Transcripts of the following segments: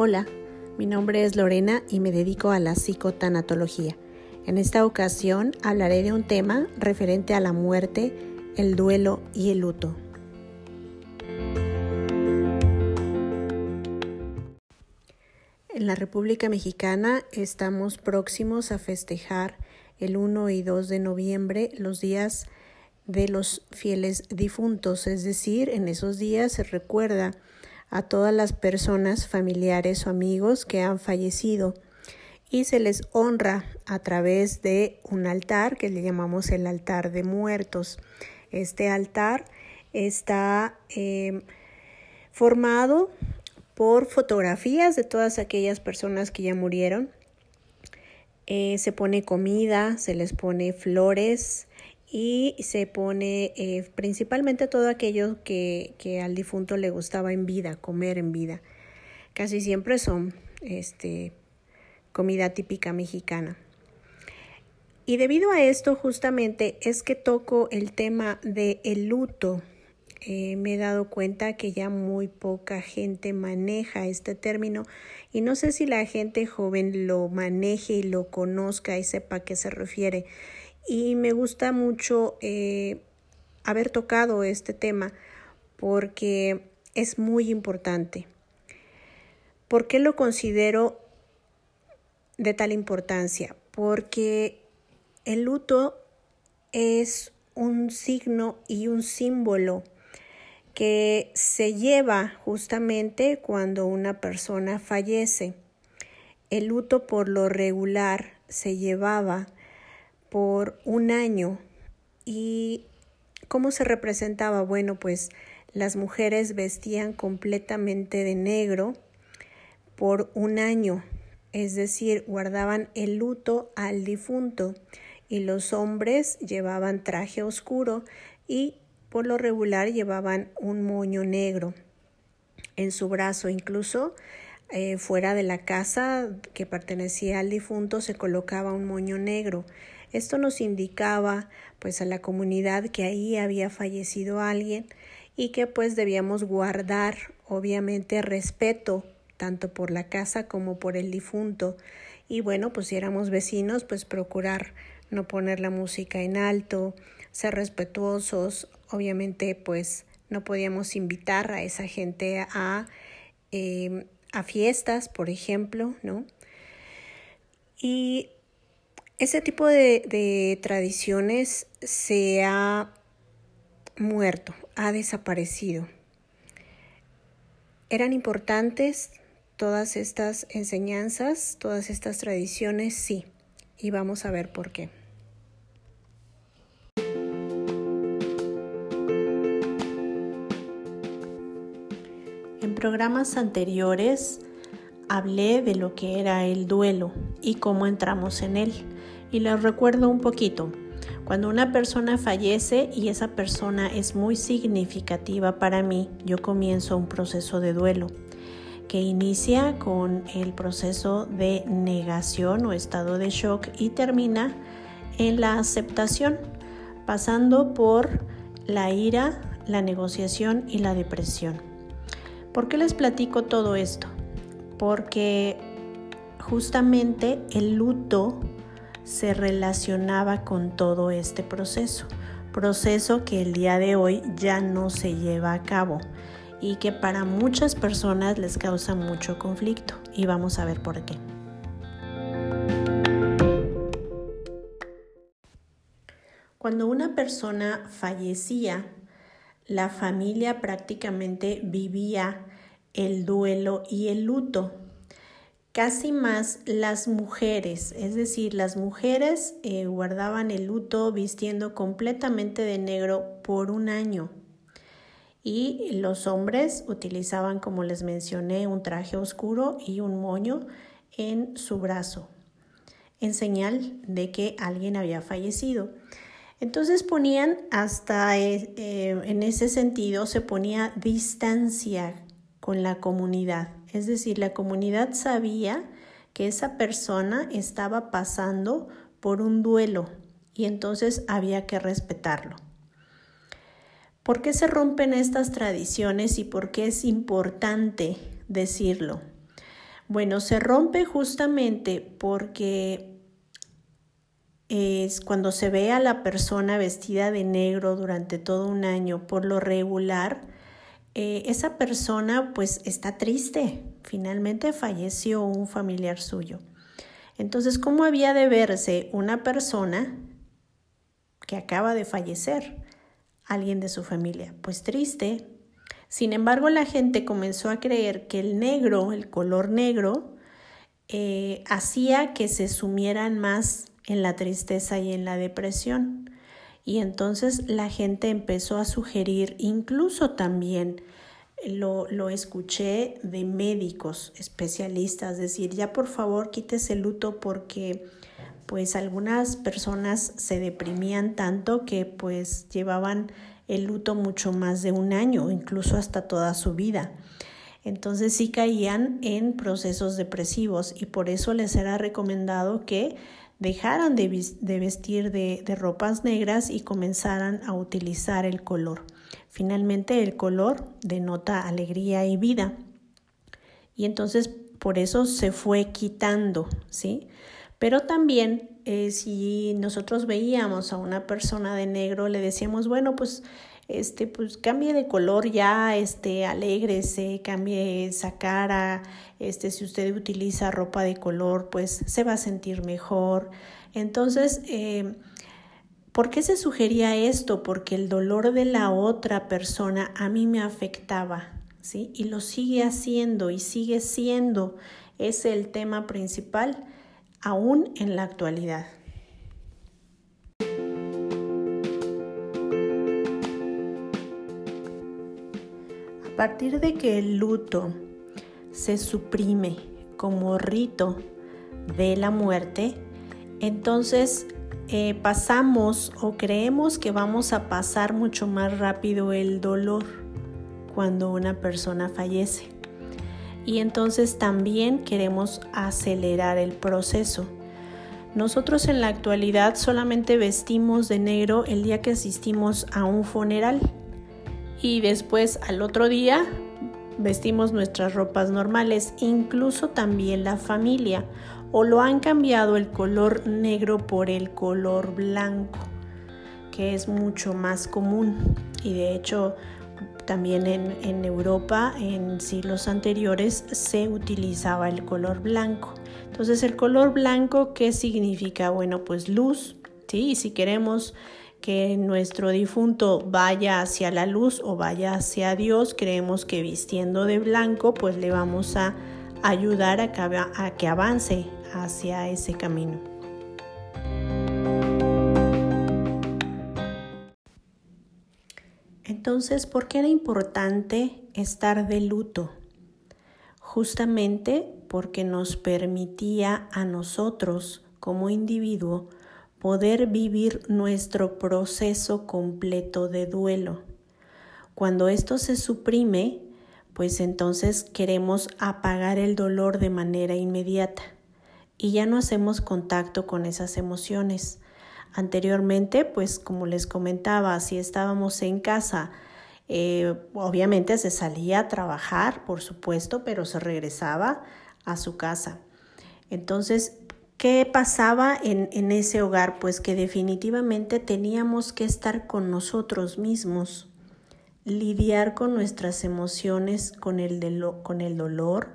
Hola, mi nombre es Lorena y me dedico a la psicotanatología. En esta ocasión hablaré de un tema referente a la muerte, el duelo y el luto. En la República Mexicana estamos próximos a festejar el 1 y 2 de noviembre los días de los fieles difuntos, es decir, en esos días se recuerda a todas las personas, familiares o amigos que han fallecido y se les honra a través de un altar que le llamamos el altar de muertos. Este altar está eh, formado por fotografías de todas aquellas personas que ya murieron. Eh, se pone comida, se les pone flores y se pone eh, principalmente todo aquello que, que, al difunto le gustaba en vida, comer en vida. Casi siempre son este, comida típica mexicana. Y debido a esto justamente es que toco el tema de el luto eh, me he dado cuenta que ya muy poca gente maneja este término y no sé si la gente joven lo maneje y lo conozca y sepa a qué se refiere. Y me gusta mucho eh, haber tocado este tema porque es muy importante. ¿Por qué lo considero de tal importancia? Porque el luto es un signo y un símbolo que se lleva justamente cuando una persona fallece. El luto por lo regular se llevaba por un año y ¿cómo se representaba? Bueno, pues las mujeres vestían completamente de negro por un año, es decir, guardaban el luto al difunto y los hombres llevaban traje oscuro y por lo regular llevaban un moño negro en su brazo, incluso eh, fuera de la casa que pertenecía al difunto se colocaba un moño negro. Esto nos indicaba pues a la comunidad que ahí había fallecido alguien y que pues debíamos guardar obviamente respeto tanto por la casa como por el difunto y bueno pues si éramos vecinos pues procurar no poner la música en alto, ser respetuosos, obviamente pues no podíamos invitar a esa gente a, em, a fiestas, por ejemplo, ¿no? Y ese tipo de, tradiciones se ha muerto, ha desaparecido. ¿Eran importantes todas estas enseñanzas, todas estas tradiciones? Sí, y vamos a ver por qué. programas anteriores hablé de lo que era el duelo y cómo entramos en él. Y les recuerdo un poquito. Cuando una persona fallece y esa persona es muy significativa para mí, yo comienzo un proceso de duelo que inicia con el proceso de negación o estado de shock y termina en la aceptación, pasando por la ira, la negociación y la depresión. ¿Por qué les platico todo esto? Porque justamente el luto se relacionaba con todo este proceso, proceso que el día de hoy ya no se lleva a cabo y que para muchas personas les causa mucho conflicto y vamos a ver por qué. Cuando una persona fallecía, la familia prácticamente vivía el duelo y el luto. Casi más las mujeres, es decir, las mujeres eh, guardaban el luto vistiendo completamente de negro por un año y los hombres utilizaban, como les mencioné, un traje oscuro y un moño en su brazo, en señal de que alguien había fallecido. Entonces ponían hasta eh, eh, en ese sentido se ponía distancia con la comunidad. Es decir, la comunidad sabía que esa persona estaba pasando por un duelo y entonces había que respetarlo. ¿Por qué se rompen estas tradiciones y por qué es importante decirlo? Bueno, se rompe justamente porque es cuando se ve a la persona vestida de negro durante todo un año, por lo regular, eh, esa persona pues está triste. Finalmente falleció un familiar suyo. Entonces, ¿cómo había de verse una persona que acaba de fallecer? Alguien de su familia. Pues triste. Sin embargo, la gente comenzó a creer que el negro, el color negro, eh, hacía que se sumieran más en la tristeza y en la depresión. Y entonces la gente empezó a sugerir, incluso también lo, lo, escuché de médicos especialistas, decir, ya por favor quítese el luto porque pues algunas personas se deprimían tanto que pues llevaban el luto mucho más de un año, incluso hasta toda su vida. Entonces sí caían en procesos depresivos y por eso les era recomendado que dejaran de, vestir de, ropas negras y comenzaran a utilizar el color. Finalmente el color denota alegría y vida. Y entonces por eso se fue quitando, ¿sí? Pero también eh, si nosotros veíamos a una persona de negro, le decíamos, bueno, pues este, pues cambie de color ya, este, alégrese, cambie esa cara, este, si usted utiliza ropa de color, pues se va a sentir mejor. Entonces, eh, ¿por qué se sugería esto? Porque el dolor de la otra persona a mí me afectaba, ¿sí? Y lo sigue haciendo y sigue siendo. Es el tema principal aún en la actualidad. Partir de que el luto se suprime como rito de la muerte, entonces eh, pasamos o creemos que vamos a pasar mucho más rápido el dolor cuando una persona fallece. Y entonces también queremos acelerar el proceso. Nosotros en la actualidad solamente vestimos de negro el día que asistimos a un funeral y después al otro día vestimos nuestras ropas normales, incluso también la familia, o lo han cambiado el color negro por el color blanco, que es mucho más común y de hecho también en, en Europa en siglos anteriores se utilizaba el color blanco. Entonces el color blanco, ¿qué significa? Bueno, pues luz, ¿sí? Y si queremos que nuestro difunto vaya hacia la luz o vaya hacia Dios, creemos que vistiendo de blanco pues le vamos a ayudar a que, avance hacia ese camino. Entonces, ¿por qué era importante estar de luto? Justamente porque nos permitía a nosotros como individuo poder vivir nuestro proceso completo de duelo. Cuando esto se suprime, pues entonces queremos apagar el dolor de manera inmediata y ya no hacemos contacto con esas emociones. Anteriormente, pues como les comentaba, si estábamos en casa, eh, obviamente se salía a trabajar, por supuesto, pero se regresaba a su casa. Entonces, ¿Qué pasaba en, en, ese hogar? Pues que definitivamente teníamos que estar con nosotros mismos, lidiar con nuestras emociones, con el, con el dolor,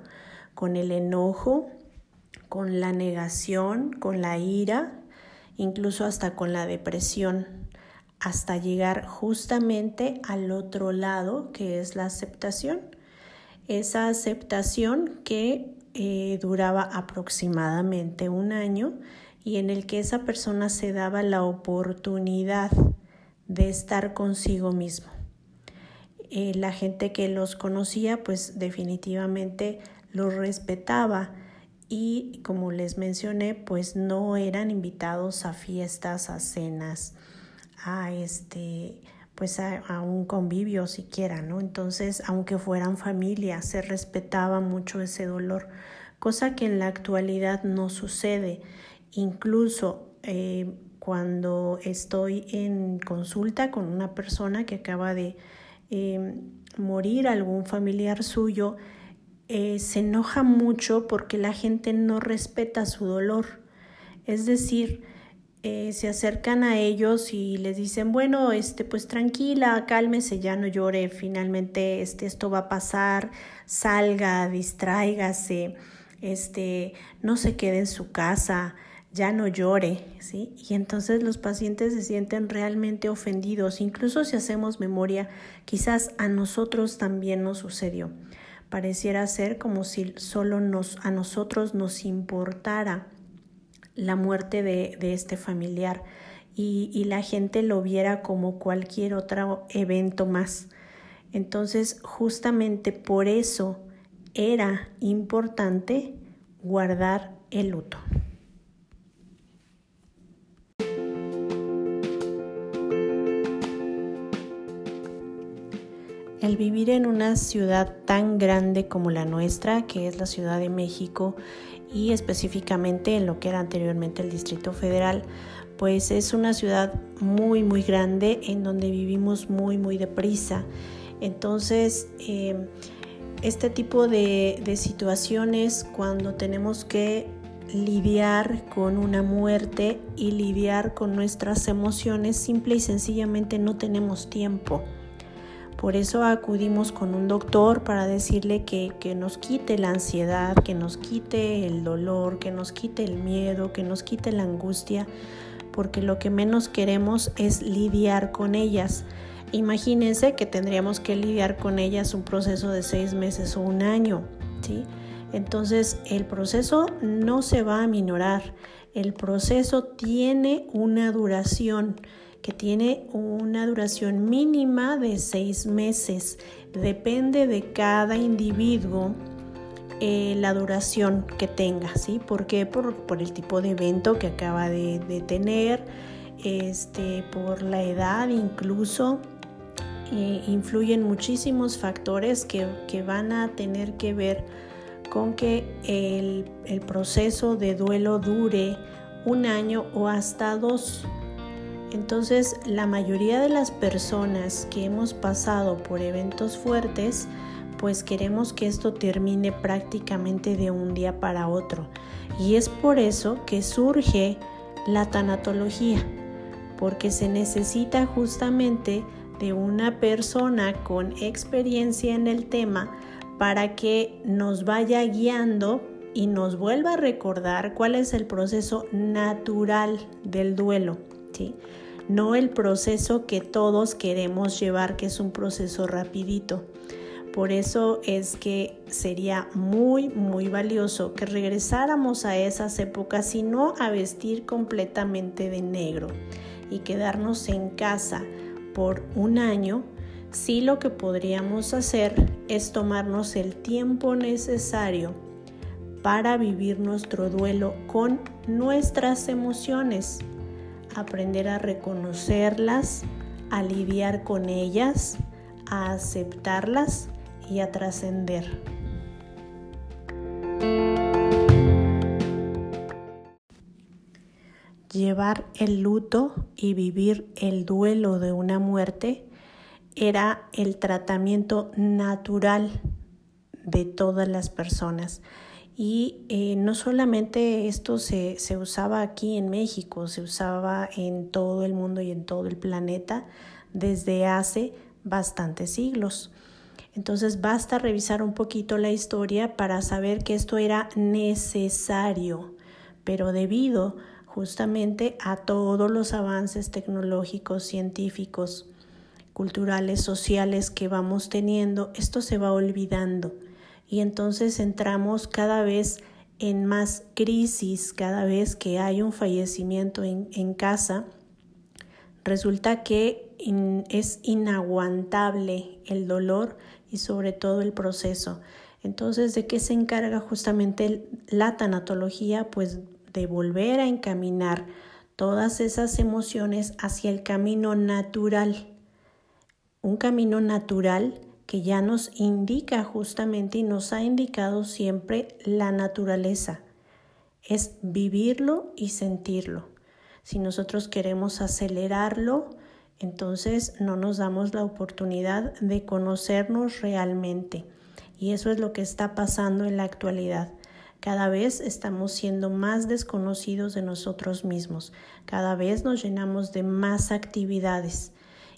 con el enojo, con la negación, con la ira, incluso hasta con la depresión, hasta llegar justamente al otro lado que es la aceptación. Esa aceptación que eh, duraba aproximadamente un año y en el que esa persona se daba la oportunidad de estar consigo mismo. Eh, la gente que los conocía pues definitivamente los respetaba y como les mencioné pues no eran invitados a fiestas, a cenas, a este pues a, un convivio siquiera, ¿no? Entonces, aunque fueran familia, se respetaba mucho ese dolor, cosa que en la actualidad no sucede. Incluso eh, cuando estoy en consulta con una persona que acaba de eh, morir, algún familiar suyo, eh, se enoja mucho porque la gente no respeta su dolor. Es decir, eh, se acercan a ellos y les dicen, bueno, este, pues tranquila, cálmese, ya no llore, finalmente este, esto va a pasar, salga, distráigase, este, no se quede en su casa, ya no llore, ¿sí? Y entonces los pacientes se sienten realmente ofendidos, incluso si hacemos memoria, quizás a nosotros también nos sucedió. Pareciera ser como si solo nos, a nosotros nos importara la muerte de, este familiar y, y la gente lo viera como cualquier otro evento más. Entonces, justamente por eso era importante guardar el luto. El vivir en una ciudad tan grande como la nuestra, que es la Ciudad de México, y específicamente en lo que era anteriormente el Distrito Federal, pues es una ciudad muy, muy grande en donde vivimos muy, muy deprisa. Entonces, em, este tipo de, de situaciones cuando tenemos que lidiar con una muerte y lidiar con nuestras emociones, simple y sencillamente no tenemos tiempo. Por eso acudimos con un doctor para decirle que, nos quite la ansiedad, que nos quite el dolor, que nos quite el miedo, que nos quite la angustia, porque lo que menos queremos es lidiar con ellas. Imagínense que tendríamos que lidiar con ellas un proceso de seis meses o un año, ¿sí? Entonces el proceso no se va a minorar, el proceso tiene una duración que tiene una duración mínima de seis meses. Depende de cada individuo eh, la duración que tenga, ¿sí? ¿Por qué? Por, el tipo de evento que acaba de, tener, este, por la edad incluso. Influyen muchísimos factores que, van a tener que ver con que el proceso de duelo dure un año o hasta dos. Entonces, la mayoría de las personas que hemos pasado por eventos fuertes, pues queremos que esto termine prácticamente de un día para otro. Y es por eso que surge la tanatología, porque se necesita justamente de una persona con experiencia en el tema para que nos vaya guiando y nos vuelva a recordar cuál es el proceso natural del duelo. No el proceso que todos queremos llevar, que es un proceso rapidito. Por eso es que sería muy, muy valioso que regresáramos a esas épocas y no a vestir completamente de negro y quedarnos en casa por un año. Sí lo que podríamos hacer es tomarnos el tiempo necesario para vivir nuestro duelo con nuestras emociones, aprender a reconocerlas, a lidiar con ellas, a aceptarlas y a trascender. Llevar el luto y vivir el duelo de una muerte era el tratamiento natural de todas las personas. Y eh, no solamente esto se, se usaba aquí en México, se usaba en todo el mundo y en todo el planeta desde hace bastantes siglos. Entonces basta revisar un poquito la historia para saber que esto era necesario, pero debido justamente a todos los avances tecnológicos, científicos, culturales, sociales que vamos teniendo, esto se va olvidando y entonces entramos cada vez en más crisis, cada vez que hay un fallecimiento en, casa, resulta que es inaguantable el dolor y sobre todo el proceso. Entonces, ¿de qué se encarga justamente la tanatología? Pues de volver a encaminar todas esas emociones hacia el camino natural. Un camino natural que ya nos indica justamente y nos ha indicado siempre la naturaleza. Es vivirlo y sentirlo. Si nosotros queremos acelerarlo, entonces no nos damos la oportunidad de conocernos realmente. Y eso es lo que está pasando en la actualidad. Cada vez estamos siendo más desconocidos de nosotros mismos. Cada vez nos llenamos de más actividades.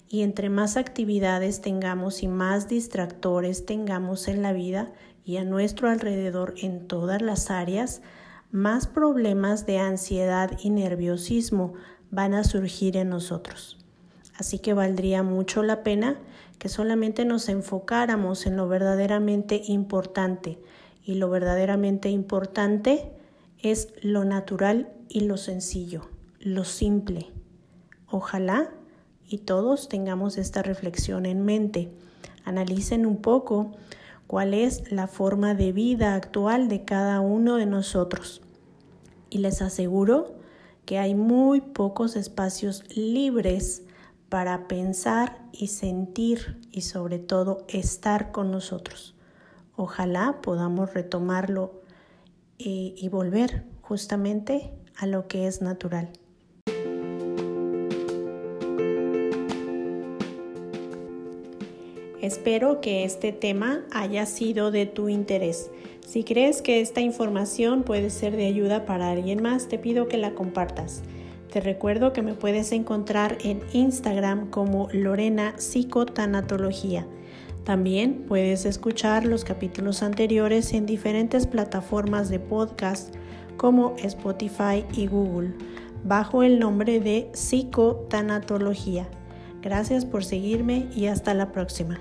Y entre más actividades tengamos y más distractores tengamos en la vida y a nuestro alrededor en todas las áreas, más problemas de ansiedad y nerviosismo van a surgir en nosotros. Así que valdría mucho la pena que solamente nos enfocáramos en lo verdaderamente importante. Y lo verdaderamente importante es lo natural y lo sencillo, lo simple. Ojalá y todos tengamos esta reflexión en mente. Analicen un poco cuál es la forma de vida actual de cada uno de nosotros. Y les aseguro que hay muy pocos espacios libres para pensar y sentir y sobre todo estar con nosotros. Ojalá podamos retomarlo y, y volver justamente a lo que es natural. Espero que este tema haya sido de tu interés. Si crees que esta información puede ser de ayuda para alguien más, te pido que la compartas. Te recuerdo que me puedes encontrar en Instagram como Lorena Psicotanatología. También puedes escuchar los capítulos anteriores en diferentes plataformas de podcast como Spotify y Google, bajo el nombre de Psicotanatología. Gracias por seguirme y hasta la próxima.